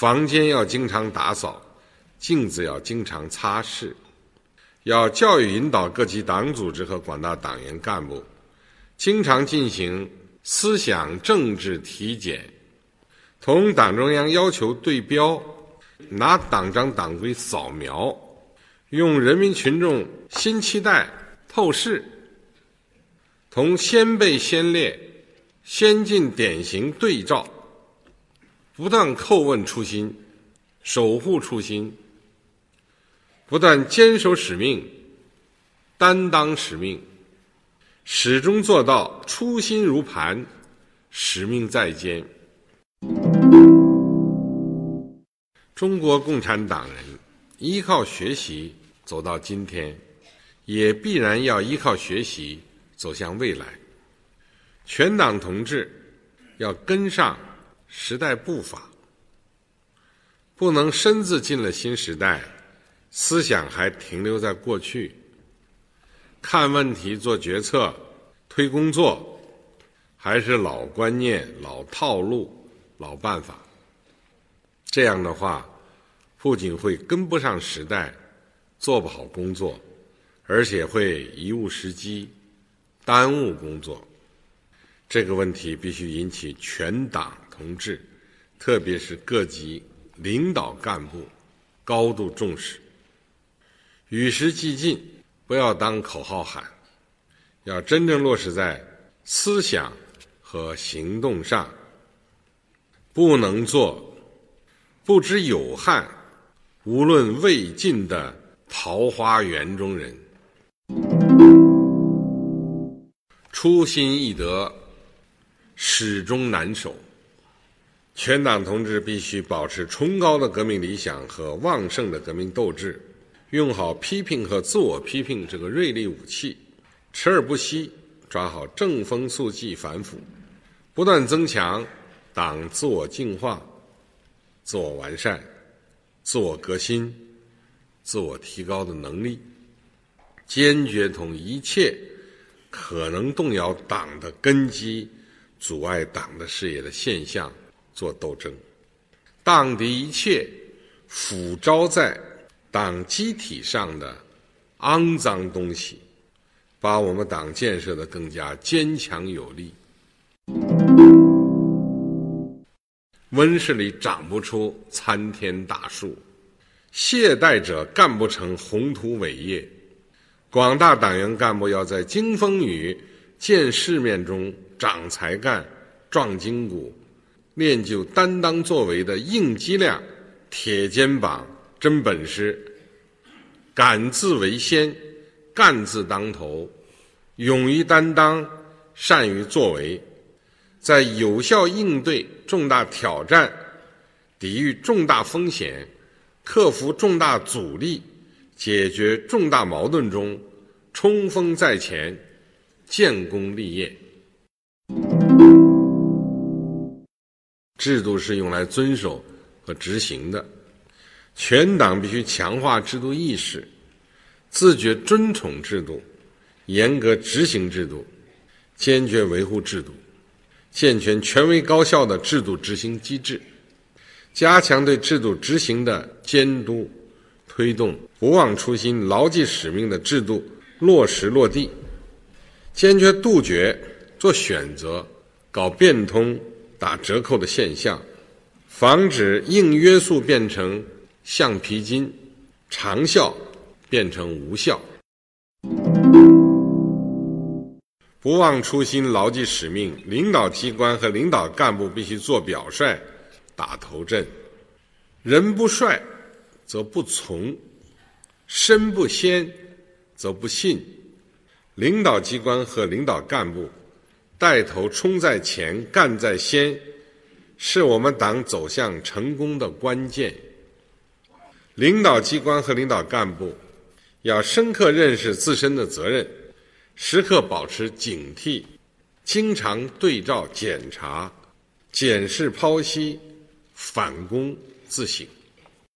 房间要经常打扫，镜子要经常擦拭，要教育引导各级党组织和广大党员干部，经常进行思想政治体检，同党中央要求对标，拿党章党规扫描，用人民群众新期待透视，同先辈先烈、先进典型对照。不断叩问初心，守护初心；不断坚守使命，担当使命，始终做到初心如磐，使命在肩。中国共产党人依靠学习走到今天，也必然要依靠学习走向未来。全党同志要跟上。时代步伐不能身子进了新时代，思想还停留在过去。看问题、做决策、推工作，还是老观念、老套路、老办法。这样的话，不仅会跟不上时代，做不好工作，而且会贻误时机，耽误工作。这个问题必须引起全党。同志，特别是各级领导干部高度重视，与时俱进，不要当口号喊，要真正落实在思想和行动上，不能做不知有汉、无论魏晋的桃花源中人。初心易得，始终难守。全党同志必须保持崇高的革命理想和旺盛的革命斗志，用好批评和自我批评这个锐利武器，持而不息，抓好正风肃纪反腐，不断增强党自我净化、自我完善、自我革新、自我提高的能力，坚决同一切可能动摇党的根基、阻碍党的事业的现象。做斗争，荡涤一切腐招在党机体上的肮脏东西，把我们党建设的更加坚强有力。温室里长不出参天大树，懈怠者干不成宏图伟业。广大党员干部要在经风雨、见世面中长才干、壮筋骨。练就担当作为的硬脊梁、铁肩膀、真本事，敢字为先，干字当头，勇于担当，善于作为，在有效应对重大挑战、抵御重大风险、克服重大阻力、解决重大矛盾中冲锋在前、建功立业。制度是用来遵守和执行的，全党必须强化制度意识，自觉尊崇制度，严格执行制度，坚决维护制度，健全权威高效的制度执行机制，加强对制度执行的监督，推动不忘初心、牢记使命的制度落实落地，坚决杜绝做选择、搞变通。打折扣的现象，防止硬约束变成橡皮筋，长效变成无效。不忘初心，牢记使命，领导机关和领导干部必须做表率、打头阵。人不率，则不从；身不先，则不信。领导机关和领导干部。带头冲在前，干在先，是我们党走向成功的关键。领导机关和领导干部要深刻认识自身的责任，时刻保持警惕，经常对照检查、检视、剖析、反躬自省。